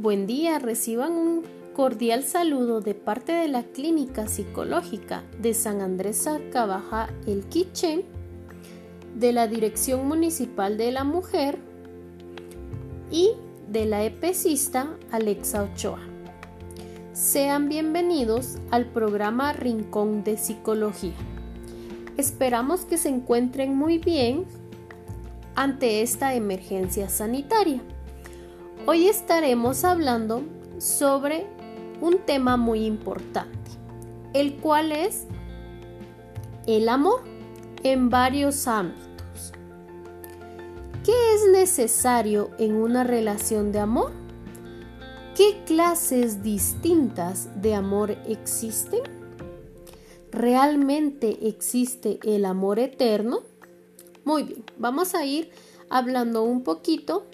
Buen día, reciban un cordial saludo de parte de la Clínica Psicológica de San Andrés Arcabaja El Quiche, de la Dirección Municipal de la Mujer y de la EPECista Alexa Ochoa. Sean bienvenidos al programa Rincón de Psicología. Esperamos que se encuentren muy bien ante esta emergencia sanitaria. Hoy estaremos hablando sobre un tema muy importante, el cual es el amor en varios ámbitos. ¿Qué es necesario en una relación de amor? ¿Qué clases distintas de amor existen? ¿Realmente existe el amor eterno? Muy bien, vamos a ir hablando un poquito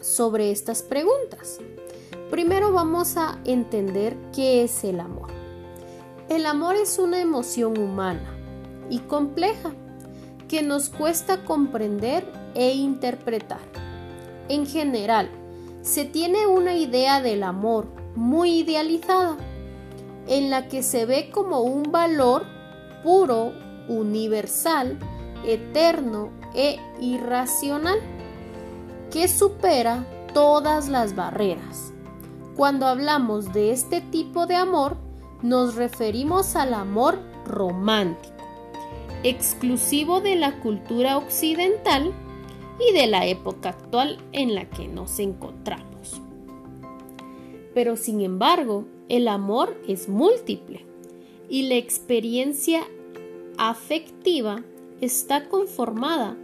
sobre estas preguntas. Primero vamos a entender qué es el amor. El amor es una emoción humana y compleja que nos cuesta comprender e interpretar. En general, se tiene una idea del amor muy idealizada, en la que se ve como un valor puro, universal, eterno e irracional, que supera todas las barreras cuando hablamos de este tipo de amor, nos referimos al amor romántico, exclusivo de la cultura occidental y de la época actual en la que nos encontramos. Pero sin embargo, el amor es múltiple y la experiencia afectiva está conformada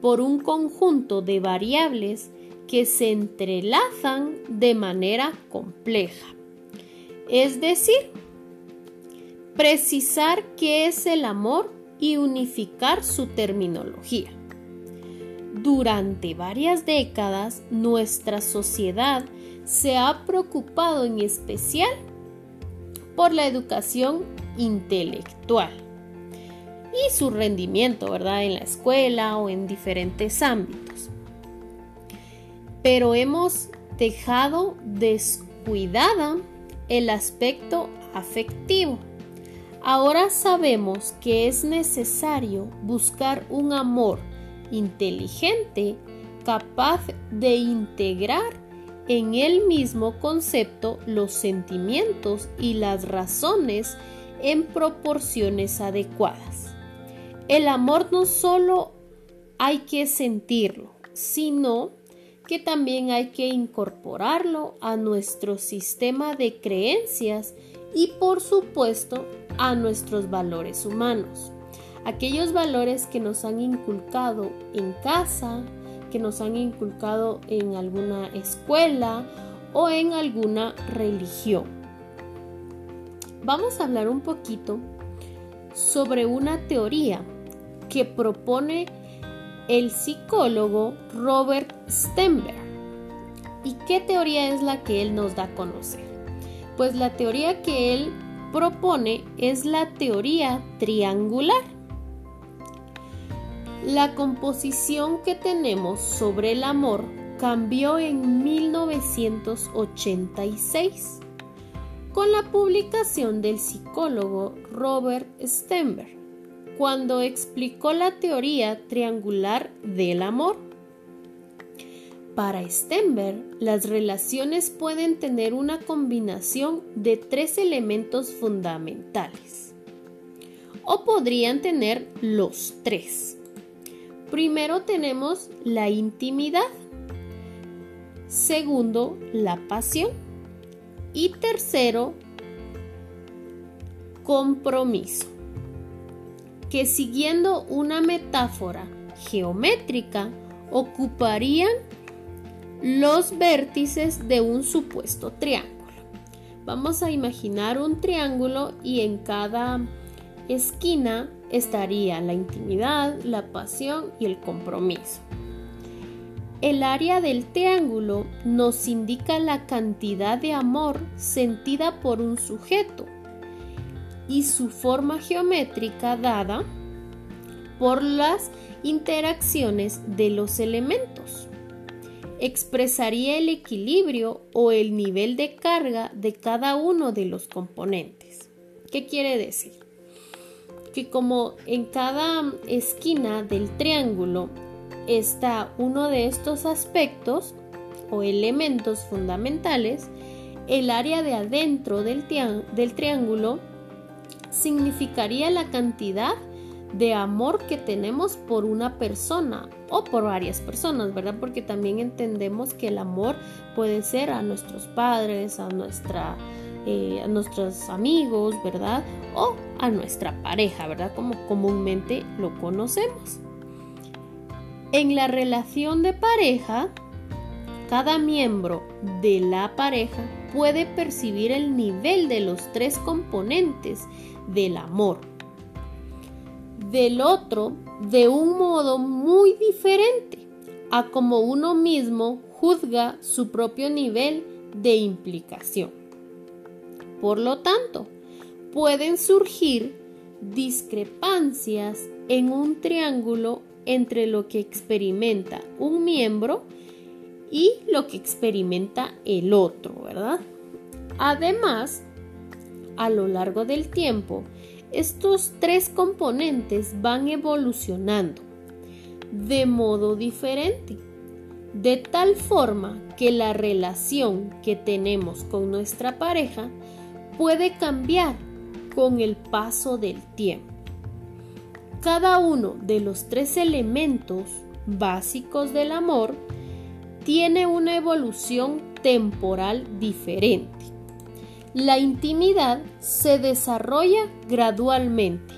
por un conjunto de variables que se entrelazan de manera compleja. Es decir, precisar qué es el amor y unificar su terminología. Durante varias décadas, nuestra sociedad se ha preocupado en especial por la educación intelectual y su rendimiento, ¿verdad? En la escuela o en diferentes ámbitos pero hemos dejado descuidada el aspecto afectivo. Ahora sabemos que es necesario buscar un amor inteligente capaz de integrar en el mismo concepto los sentimientos y las razones en proporciones adecuadas. El amor no solo hay que sentirlo, sino que también hay que incorporarlo a nuestro sistema de creencias y por supuesto a nuestros valores humanos. Aquellos valores que nos han inculcado en casa, que nos han inculcado en alguna escuela o en alguna religión. Vamos a hablar un poquito sobre una teoría que propone el psicólogo Robert Stenberg. ¿Y qué teoría es la que él nos da a conocer? Pues la teoría que él propone es la teoría triangular. La composición que tenemos sobre el amor cambió en 1986 con la publicación del psicólogo Robert Stenberg cuando explicó la teoría triangular del amor. Para Stenberg, las relaciones pueden tener una combinación de tres elementos fundamentales. O podrían tener los tres. Primero tenemos la intimidad. Segundo, la pasión. Y tercero, compromiso que siguiendo una metáfora geométrica ocuparían los vértices de un supuesto triángulo. Vamos a imaginar un triángulo y en cada esquina estaría la intimidad, la pasión y el compromiso. El área del triángulo nos indica la cantidad de amor sentida por un sujeto y su forma geométrica dada por las interacciones de los elementos. expresaría el equilibrio o el nivel de carga de cada uno de los componentes. ¿Qué quiere decir? Que como en cada esquina del triángulo está uno de estos aspectos o elementos fundamentales, el área de adentro del, triángulo significaría la cantidad de amor que tenemos por una persona o por varias personas, ¿verdad? Porque también entendemos que el amor puede ser a nuestros padres, a, nuestra, eh, a nuestros amigos, ¿verdad? O a nuestra pareja, ¿verdad? Como comúnmente lo conocemos. En la relación de pareja, cada miembro de la pareja puede percibir el nivel de los tres componentes del amor del otro de un modo muy diferente a como uno mismo juzga su propio nivel de implicación. Por lo tanto, pueden surgir discrepancias en un triángulo entre lo que experimenta un miembro y lo que experimenta el otro, ¿verdad? Además, a lo largo del tiempo, estos tres componentes van evolucionando de modo diferente, de tal forma que la relación que tenemos con nuestra pareja puede cambiar con el paso del tiempo. Cada uno de los tres elementos básicos del amor tiene una evolución temporal diferente. La intimidad se desarrolla gradualmente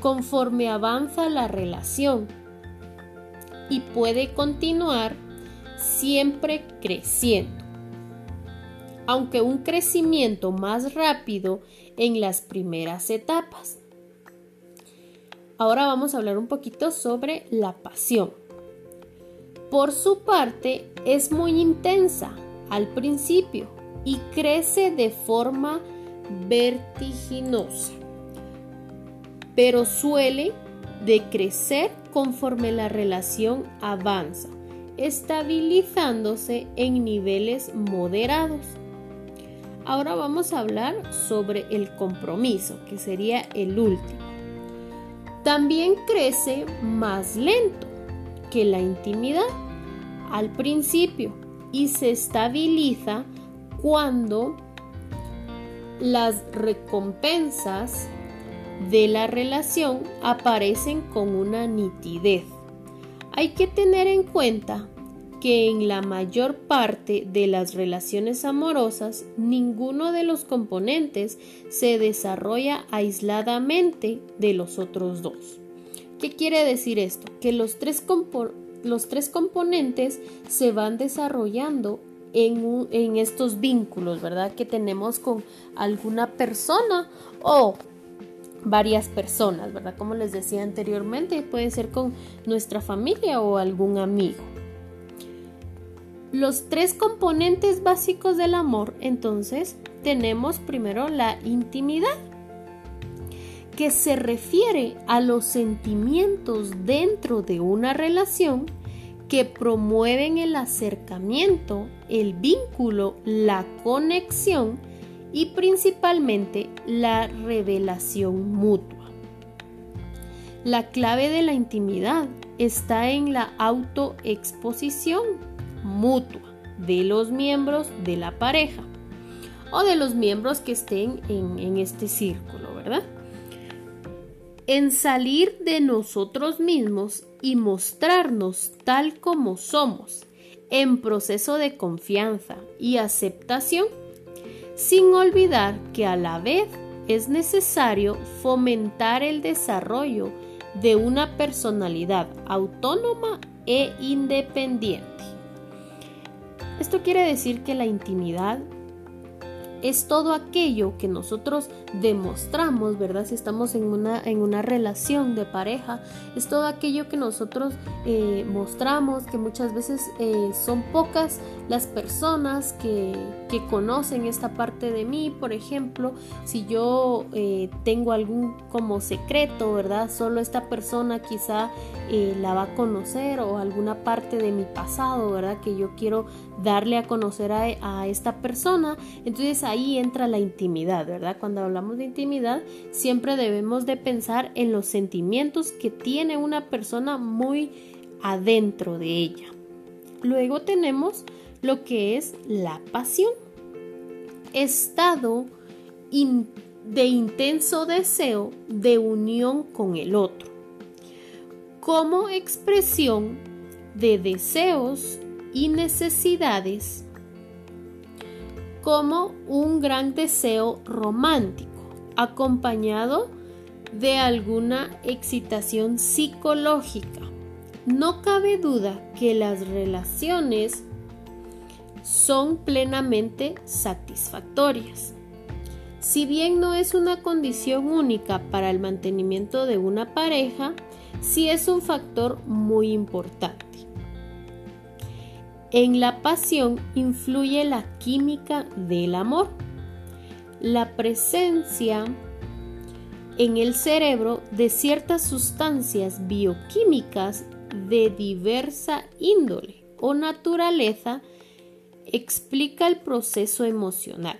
conforme avanza la relación y puede continuar siempre creciendo, aunque un crecimiento más rápido en las primeras etapas. Ahora vamos a hablar un poquito sobre la pasión. Por su parte, es muy intensa al principio y crece de forma vertiginosa, pero suele decrecer conforme la relación avanza, estabilizándose en niveles moderados. Ahora vamos a hablar sobre el compromiso, que sería el último. También crece más lento que la intimidad al principio y se estabiliza cuando las recompensas de la relación aparecen con una nitidez. Hay que tener en cuenta que en la mayor parte de las relaciones amorosas ninguno de los componentes se desarrolla aisladamente de los otros dos. ¿Qué quiere decir esto? Que los tres, los tres componentes se van desarrollando en, estos vínculos, ¿verdad? Que tenemos con alguna persona o varias personas, ¿verdad? Como les decía anteriormente, puede ser con nuestra familia o algún amigo. Los tres componentes básicos del amor, entonces, tenemos primero la intimidad, que se refiere a los sentimientos dentro de una relación que promueven el acercamiento, el vínculo, la conexión y principalmente la revelación mutua. La clave de la intimidad está en la autoexposición mutua de los miembros de la pareja o de los miembros que estén en, este círculo, ¿verdad? en salir de nosotros mismos y mostrarnos tal como somos, en proceso de confianza y aceptación, sin olvidar que a la vez es necesario fomentar el desarrollo de una personalidad autónoma e independiente. Esto quiere decir que la intimidad es todo aquello que nosotros demostramos, ¿verdad? Si estamos en una, en una relación de pareja, es todo aquello que nosotros eh, mostramos, que muchas veces eh, son pocas las personas que, que, conocen esta parte de mí. Por ejemplo, si yo eh, tengo algún como secreto, ¿verdad? Solo esta persona quizá la va a conocer o alguna parte de mi pasado, ¿verdad? Que yo quiero darle a conocer a, a esta persona. Entonces ahí entra la intimidad, ¿verdad? Cuando hablamos de intimidad, siempre debemos de pensar en los sentimientos que tiene una persona muy adentro de ella. Luego tenemos lo que es la pasión. Estado de intenso deseo de unión con el otro. Como expresión de deseos y necesidades como un gran deseo romántico, acompañado de alguna excitación psicológica. No cabe duda que las relaciones son plenamente satisfactorias. Si bien no es una condición única para el mantenimiento de una pareja, sí es un factor muy importante. En la pasión influye la química del amor. La presencia en el cerebro de ciertas sustancias bioquímicas de diversa índole o naturaleza explica el proceso emocional.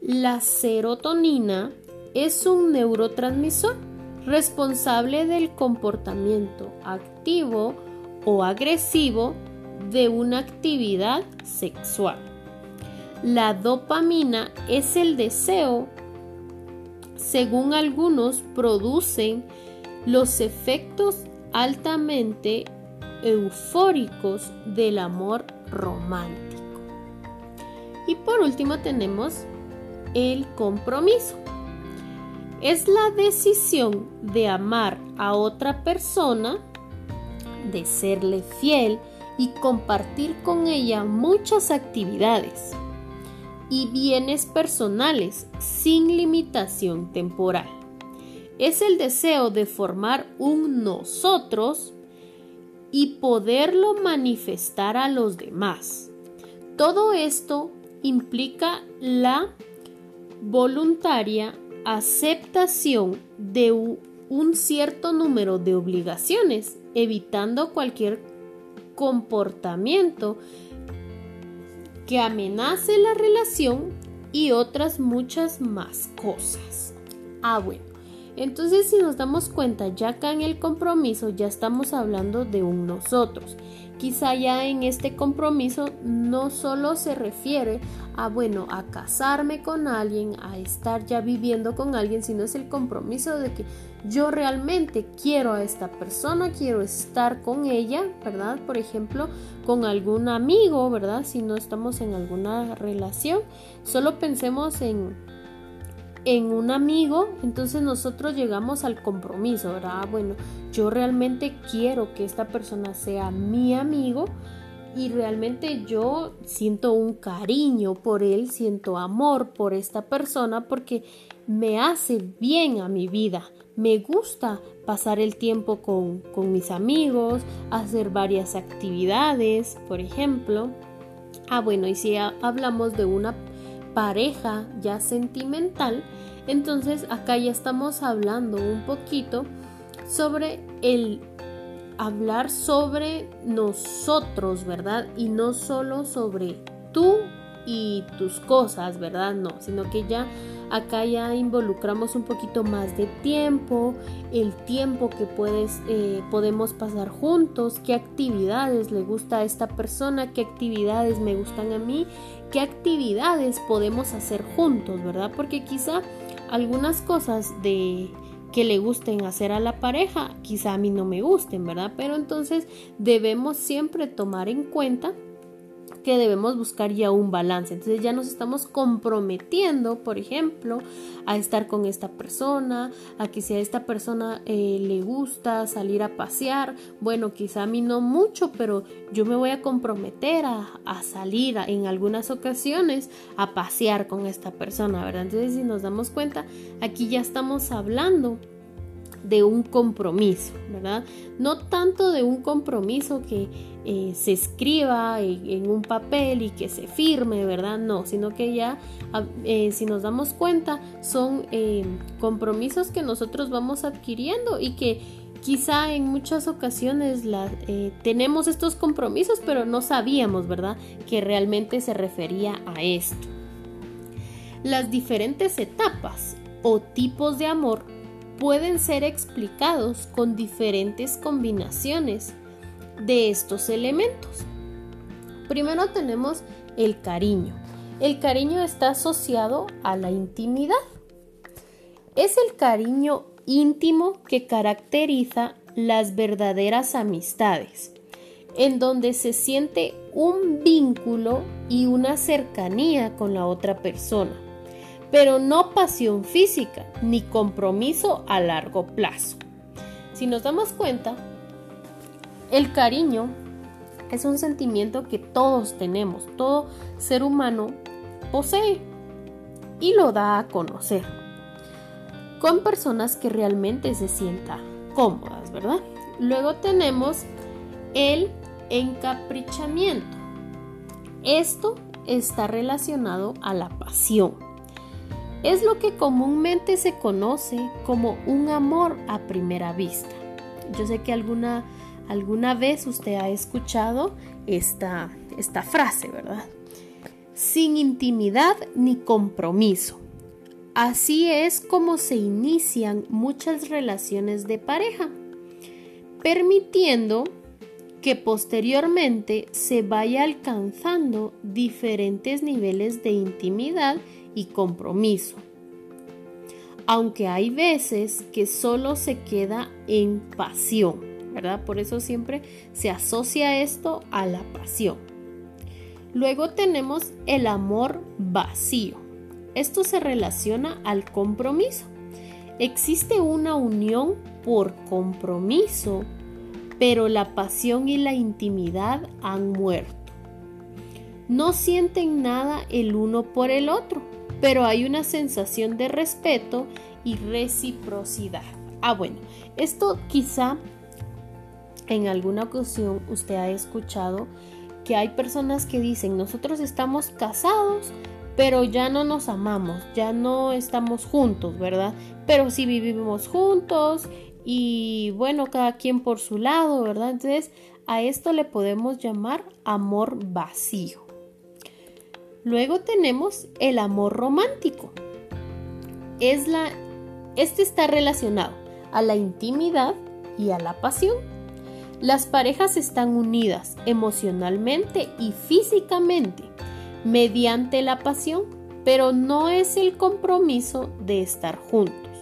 La serotonina es un neurotransmisor responsable del comportamiento activo o agresivo de una actividad sexual. La dopamina es el deseo, según algunos, producen los efectos altamente eufóricos del amor romántico. Y por último tenemos el compromiso. Es la decisión de amar a otra persona, de serle fiel, y compartir con ella muchas actividades y bienes personales sin limitación temporal. Es el deseo de formar un nosotros y poderlo manifestar a los demás. Todo esto implica la voluntaria aceptación de un cierto número de obligaciones, evitando cualquier comportamiento que amenace la relación y otras muchas más cosas. Ah, bueno. Entonces si nos damos cuenta, ya acá en el compromiso ya estamos hablando de un nosotros. Quizá ya en este compromiso no solo se refiere a, bueno, a casarme con alguien, a estar ya viviendo con alguien, sino es el compromiso de que yo realmente quiero a esta persona, quiero estar con ella, ¿verdad? Por ejemplo, con algún amigo, ¿verdad? Si no estamos en alguna relación, solo pensemos en en un amigo, entonces nosotros llegamos al compromiso, ¿verdad? Ah, bueno, yo realmente quiero que esta persona sea mi amigo y realmente yo siento un cariño por él, siento amor por esta persona porque me hace bien a mi vida. Me gusta pasar el tiempo con, con mis amigos, hacer varias actividades, por ejemplo. Ah, bueno, y si hablamos de una pareja ya sentimental, entonces acá ya estamos hablando un poquito sobre el hablar sobre nosotros, ¿verdad? Y no solo sobre tú y tus cosas, ¿verdad? No, sino que ya acá ya involucramos un poquito más de tiempo, el tiempo que puedes, eh, podemos pasar juntos, qué actividades le gusta a esta persona, qué actividades me gustan a mí, qué actividades podemos hacer juntos, ¿verdad? Porque quizá algunas cosas de que le gusten hacer a la pareja, quizá a mí no me gusten, ¿verdad? Pero entonces debemos siempre tomar en cuenta que debemos buscar ya un balance. Entonces ya nos estamos comprometiendo, por ejemplo, a estar con esta persona, a que si a esta persona eh, le gusta salir a pasear, bueno, quizá a mí no mucho, pero yo me voy a comprometer a, salir en algunas ocasiones a pasear con esta persona, ¿verdad? Entonces si nos damos cuenta, aquí ya estamos hablando de un compromiso, ¿verdad? No tanto de un compromiso que eh, se escriba en, un papel y que se firme, ¿verdad? No, sino que ya, ah, eh, si nos damos cuenta, son eh, compromisos que nosotros vamos adquiriendo y que quizá en muchas ocasiones tenemos estos compromisos, pero no sabíamos, ¿verdad? Que realmente se refería a esto. Las diferentes etapas o tipos de amor pueden ser explicados con diferentes combinaciones de estos elementos. Primero tenemos el cariño. El cariño está asociado a la intimidad. Es el cariño íntimo que caracteriza las verdaderas amistades, en donde se siente un vínculo y una cercanía con la otra persona pero no pasión física ni compromiso a largo plazo. Si nos damos cuenta, el cariño es un sentimiento que todos tenemos, todo ser humano posee y lo da a conocer con personas que realmente se sientan cómodas, ¿verdad? Luego tenemos el encaprichamiento. Esto está relacionado a la pasión es lo que comúnmente se conoce como un amor a primera vista. Yo sé que alguna, alguna vez usted ha escuchado esta, esta frase, ¿verdad? Sin intimidad ni compromiso. Así es como se inician muchas relaciones de pareja, permitiendo que posteriormente se vaya alcanzando diferentes niveles de intimidad y compromiso. Aunque hay veces que solo se queda en pasión, ¿verdad? Por eso siempre se asocia esto a la pasión. Luego tenemos el amor vacío. Esto se relaciona al compromiso. Existe una unión por compromiso, pero la pasión y la intimidad han muerto. No sienten nada el uno por el otro pero hay una sensación de respeto y reciprocidad. Ah, bueno, esto quizá en alguna ocasión usted ha escuchado que hay personas que dicen, nosotros estamos casados, pero ya no nos amamos, ya no estamos juntos, ¿verdad? Pero sí vivimos juntos y bueno, cada quien por su lado, ¿verdad? Entonces, a esto le podemos llamar amor vacío. Luego tenemos el amor romántico. Este está relacionado a la intimidad y a la pasión. Las parejas están unidas emocionalmente y físicamente mediante la pasión, pero no es el compromiso de estar juntos.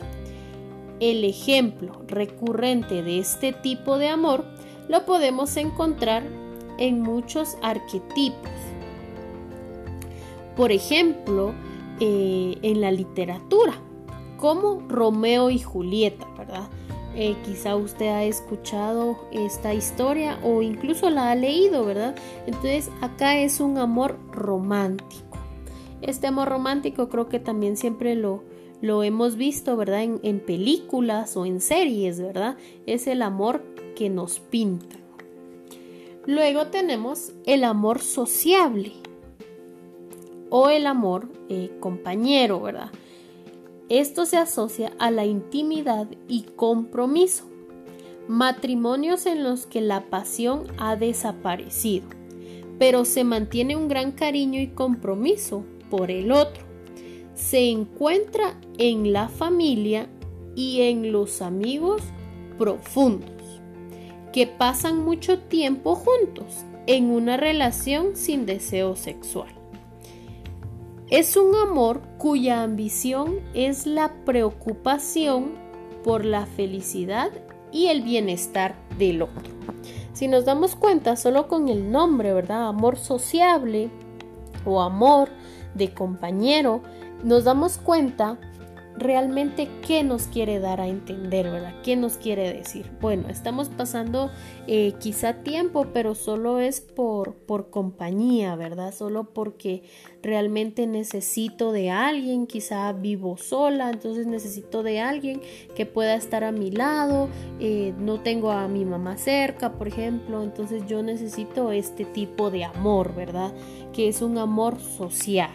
El ejemplo recurrente de este tipo de amor lo podemos encontrar en muchos arquetipos por ejemplo, eh, en la literatura, como Romeo y Julieta, ¿verdad? Eh, quizá usted ha escuchado esta historia o incluso la ha leído, ¿verdad? Entonces acá es un amor romántico. Este amor romántico creo que también siempre lo, lo hemos visto, ¿verdad? En, en películas o en series, ¿verdad? Es el amor que nos pinta. Luego tenemos el amor sociable o el amor eh, compañero, ¿verdad? Esto se asocia a la intimidad y compromiso. Matrimonios en los que la pasión ha desaparecido, pero se mantiene un gran cariño y compromiso por el otro. Se encuentra en la familia y en los amigos profundos, que pasan mucho tiempo juntos en una relación sin deseo sexual. Es un amor cuya ambición es la preocupación por la felicidad y el bienestar del otro. Si nos damos cuenta solo con el nombre, ¿verdad? Amor sociable o amor de compañero, nos damos cuenta realmente qué nos quiere dar a entender, ¿verdad? ¿Qué nos quiere decir? Bueno, estamos pasando eh, quizá tiempo, pero solo es por, por compañía, ¿verdad? Solo porque realmente necesito de alguien, quizá vivo sola, entonces necesito de alguien que pueda estar a mi lado, eh, no tengo a mi mamá cerca, por ejemplo, entonces yo necesito este tipo de amor, ¿verdad? Que es un amor social.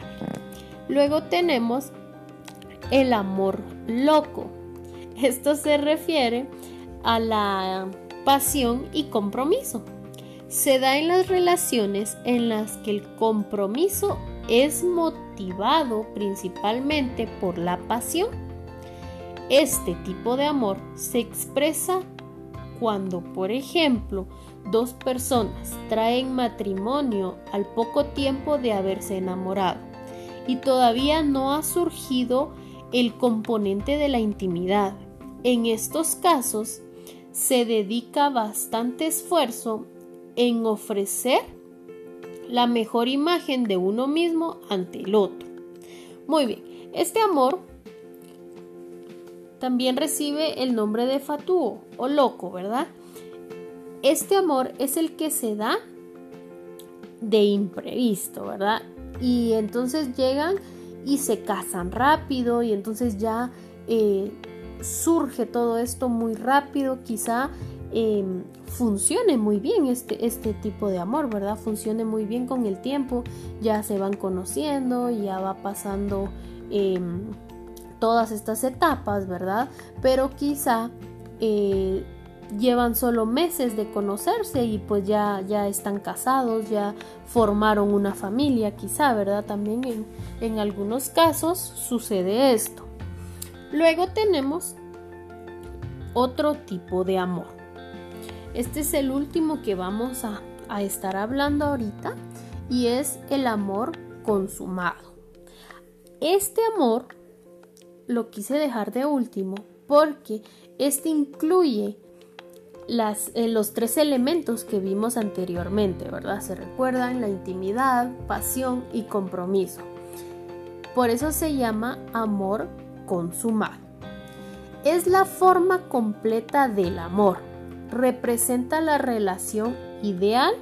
Luego tenemos el amor loco. Esto se refiere a la pasión y compromiso. Se da en las relaciones en las que el compromiso es motivado principalmente por la pasión. Este tipo de amor se expresa cuando, por ejemplo, dos personas traen matrimonio al poco tiempo de haberse enamorado y todavía no ha surgido el componente de la intimidad. En estos casos se dedica bastante esfuerzo en ofrecer la mejor imagen de uno mismo ante el otro. Muy bien, este amor también recibe el nombre de fatuo o loco, ¿verdad? Este amor es el que se da de imprevisto, ¿verdad? Y entonces llegan y se casan rápido y entonces ya eh, surge todo esto muy rápido, quizá em, funcione muy bien este, este tipo de amor, ¿verdad? Funcione muy bien con el tiempo, ya se van conociendo, ya va pasando em, todas estas etapas, ¿verdad? Pero quizá eh, llevan solo meses de conocerse y pues ya, ya están casados, ya formaron una familia, quizá, ¿verdad? También en, en algunos casos sucede esto. Luego tenemos otro tipo de amor. Este es el último que vamos a, a estar hablando ahorita y es el amor consumado. Este amor lo quise dejar de último porque este incluye eh, los tres elementos que vimos anteriormente, ¿verdad? Se recuerdan la intimidad, pasión y compromiso. Por eso se llama amor consumado. Es la forma completa del amor. Representa la relación ideal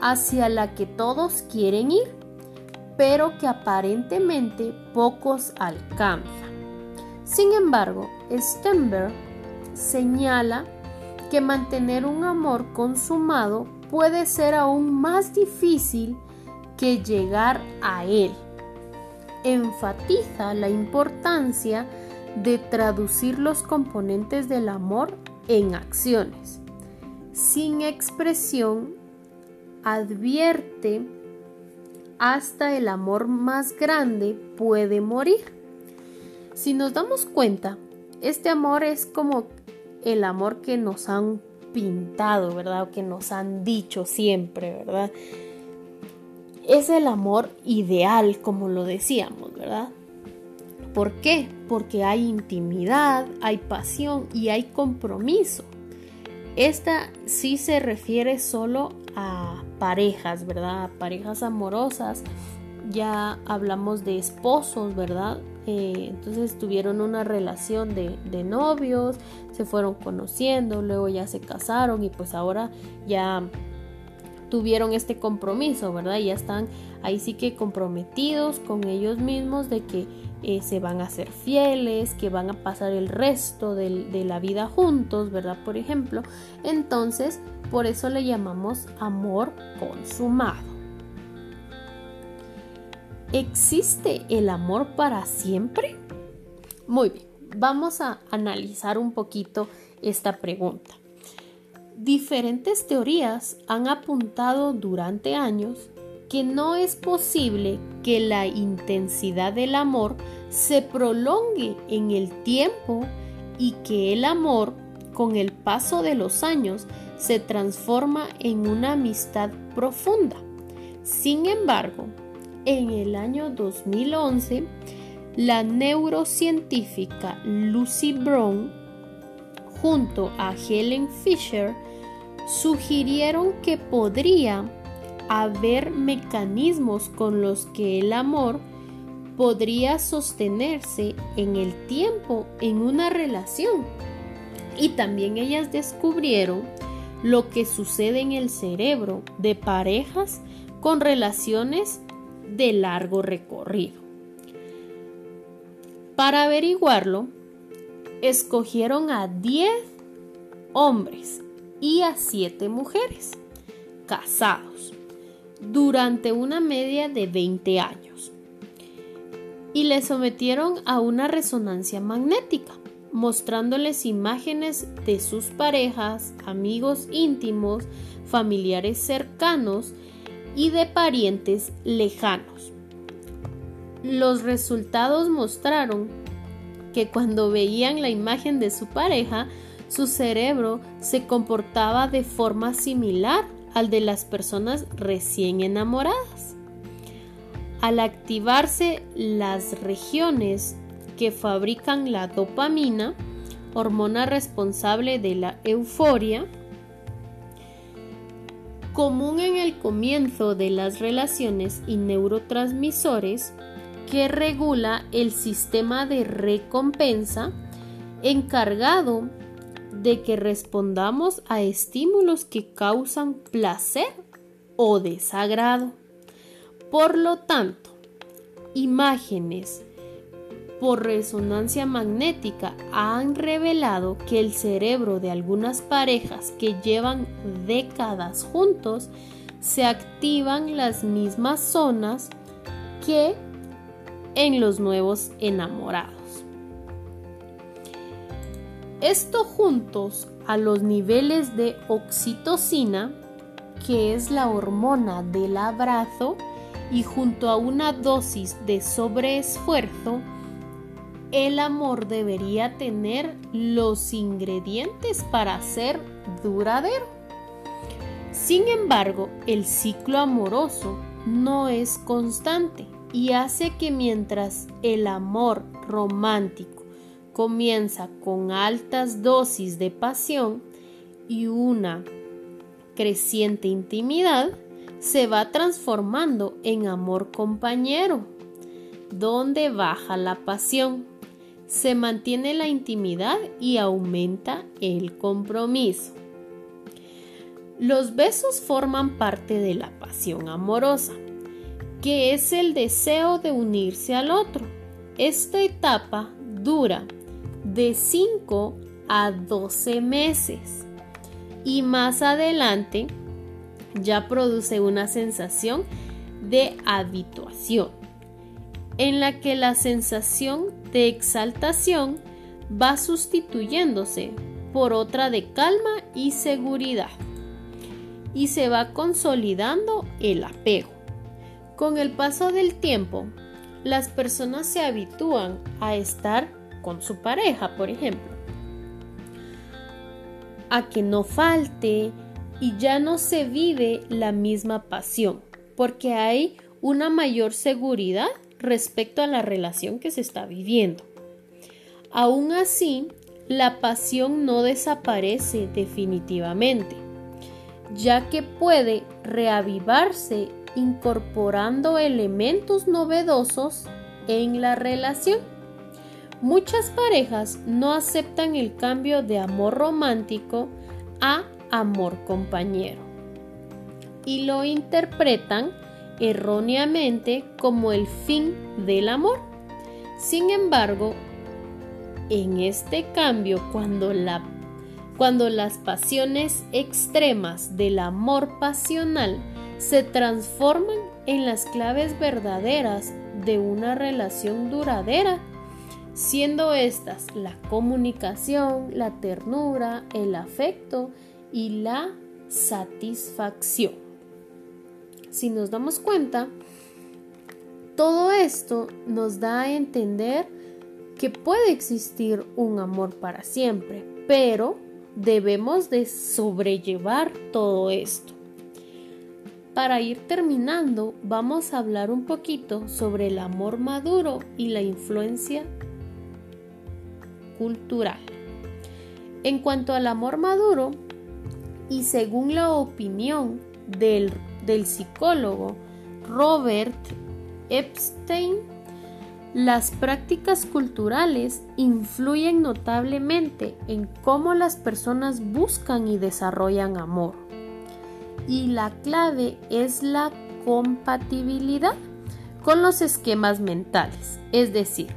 hacia la que todos quieren ir, pero que aparentemente pocos alcanzan. Sin embargo, Stenberg señala que mantener un amor consumado puede ser aún más difícil que llegar a él. Enfatiza la importancia de traducir los componentes del amor en acciones. Sin expresión, advierte hasta el amor más grande puede morir. Si nos damos cuenta, este amor es como el amor que nos han pintado, ¿verdad? O que nos han dicho siempre, ¿verdad? Es el amor ideal, como lo decíamos, ¿verdad? ¿Por qué? Porque hay intimidad, hay pasión y hay compromiso. Esta sí se refiere solo a parejas, ¿verdad? A parejas amorosas. Ya hablamos de esposos, ¿verdad? Eh, entonces tuvieron una relación de, de, novios, se fueron conociendo, luego ya se casaron y pues ahora ya tuvieron este compromiso, ¿verdad? Ya están ahí sí que comprometidos con ellos mismos de que eh, se van a ser fieles, que van a pasar el resto de, de la vida juntos, ¿verdad? Por ejemplo, entonces por eso le llamamos amor consumado. ¿Existe el amor para siempre? Muy bien, vamos a analizar un poquito esta pregunta. Diferentes teorías han apuntado durante años que no es posible que la intensidad del amor se prolongue en el tiempo y que el amor con el paso de los años se transforma en una amistad profunda. Sin embargo, en el año 2011, la neurocientífica Lucy Brown, junto a Helen Fisher, sugirieron que podría haber mecanismos con los que el amor podría sostenerse en el tiempo en una relación. Y también ellas descubrieron lo que sucede en el cerebro de parejas con relaciones de largo recorrido. Para averiguarlo, escogieron a 10 hombres y a 7 mujeres casados durante una media de 20 años y le sometieron a una resonancia magnética, mostrándoles imágenes de sus parejas, amigos íntimos, familiares cercanos y de parientes lejanos. Los resultados mostraron que cuando veían la imagen de su pareja, su cerebro se comportaba de forma similar al de las personas recién enamoradas. Al activarse las regiones que fabrican la dopamina, hormona responsable de la euforia, común en el comienzo de las relaciones y neurotransmisores que regula el sistema de recompensa encargado de que respondamos a estímulos que causan placer o desagrado. Por lo tanto, imágenes por resonancia magnética han revelado que el cerebro de algunas parejas que llevan décadas juntos se activan las mismas zonas que en los nuevos enamorados. Esto juntos a los niveles de oxitocina, que es la hormona del abrazo, y junto a una dosis de sobreesfuerzo, el amor debería tener los ingredientes para ser duradero. Sin embargo, el ciclo amoroso no es constante y hace que mientras el amor romántico comienza con altas dosis de pasión y una creciente intimidad, se va transformando en amor compañero, donde baja la pasión, se mantiene la intimidad y aumenta el compromiso. Los besos forman parte de la pasión amorosa, que es el deseo de unirse al otro. Esta etapa dura de 5 a 12 meses y más adelante ya produce una sensación de habituación en la que la sensación de exaltación va sustituyéndose por otra de calma y seguridad y se va consolidando el apego. Con el paso del tiempo, las personas se habitúan a estar con su pareja, por ejemplo. A que no falte y ya no se vive la misma pasión, porque hay una mayor seguridad respecto a la relación que se está viviendo. Aún así, la pasión no desaparece definitivamente, ya que puede reavivarse incorporando elementos novedosos en la relación. Muchas parejas no aceptan el cambio de amor romántico a amor compañero y lo interpretan erróneamente como el fin del amor. Sin embargo, en este cambio, cuando, la, cuando las pasiones extremas del amor pasional se transforman en las claves verdaderas de una relación duradera, siendo estas la comunicación, la ternura, el afecto y la satisfacción. Si nos damos cuenta, todo esto nos da a entender que puede existir un amor para siempre, pero debemos de sobrellevar todo esto. Para ir terminando, vamos a hablar un poquito sobre el amor maduro y la influencia cultural. En cuanto al amor maduro, y según la opinión del, del psicólogo Robert Epstein, las prácticas culturales influyen notablemente en cómo las personas buscan y desarrollan amor. Y la clave es la compatibilidad con los esquemas mentales, es decir,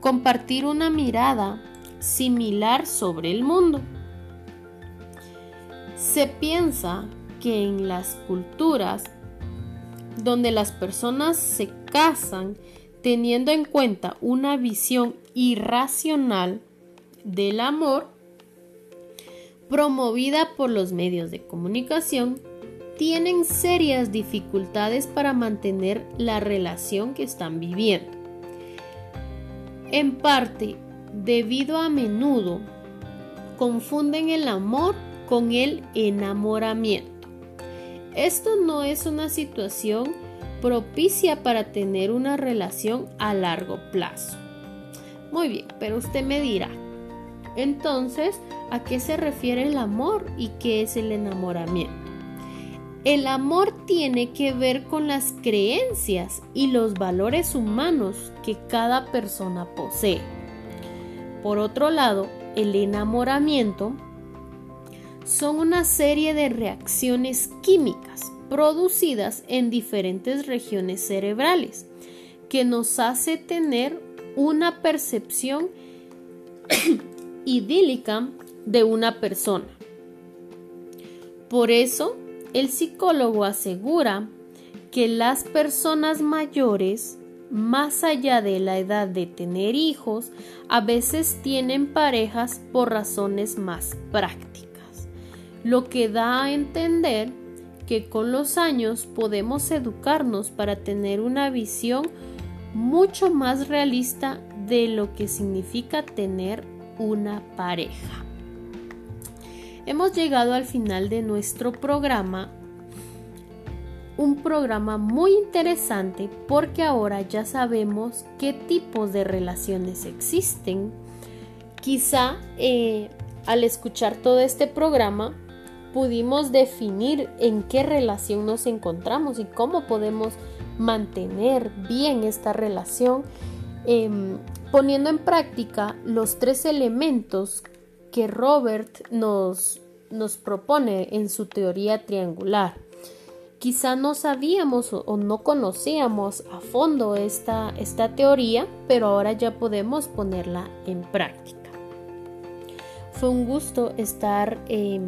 compartir una mirada similar sobre el mundo. Se piensa que en las culturas donde las personas se casan teniendo en cuenta una visión irracional del amor promovida por los medios de comunicación, tienen serias dificultades para mantener la relación que están viviendo. En parte, debido a menudo, confunden el amor con el enamoramiento. Esto no es una situación propicia para tener una relación a largo plazo. Muy bien, pero usted me dirá, entonces, ¿a qué se refiere el amor y qué es el enamoramiento? El amor tiene que ver con las creencias y los valores humanos que cada persona posee. Por otro lado, el enamoramiento son una serie de reacciones químicas producidas en diferentes regiones cerebrales, que nos hace tener una percepción idílica de una persona. Por eso, el psicólogo asegura que las personas mayores, más allá de la edad de tener hijos, a veces tienen parejas por razones más prácticas, lo que da a entender que con los años podemos educarnos para tener una visión mucho más realista de lo que significa tener una pareja. Hemos llegado al final de nuestro programa, un programa muy interesante porque ahora ya sabemos qué tipos de relaciones existen. Quizá eh, al escuchar todo este programa pudimos definir en qué relación nos encontramos y cómo podemos mantener bien esta relación, em, poniendo en práctica los tres elementos que Robert nos, nos propone en su teoría triangular. Quizá no sabíamos o, no conocíamos a fondo esta, esta teoría, pero ahora ya podemos ponerla en práctica. Fue un gusto estar eh,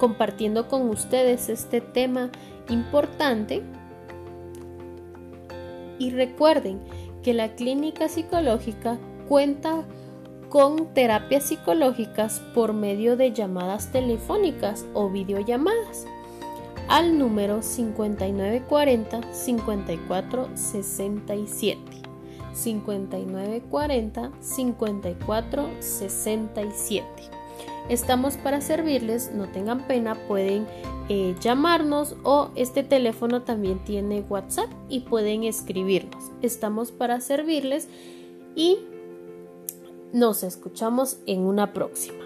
compartiendo con ustedes este tema importante. Y recuerden que la clínica psicológica cuenta con terapias psicológicas por medio de llamadas telefónicas o videollamadas al número 5940 5467. 5940 5467. Estamos para servirles, no tengan pena, pueden eh, llamarnos o este teléfono también tiene WhatsApp y pueden escribirnos. Estamos para servirles y nos escuchamos en una próxima.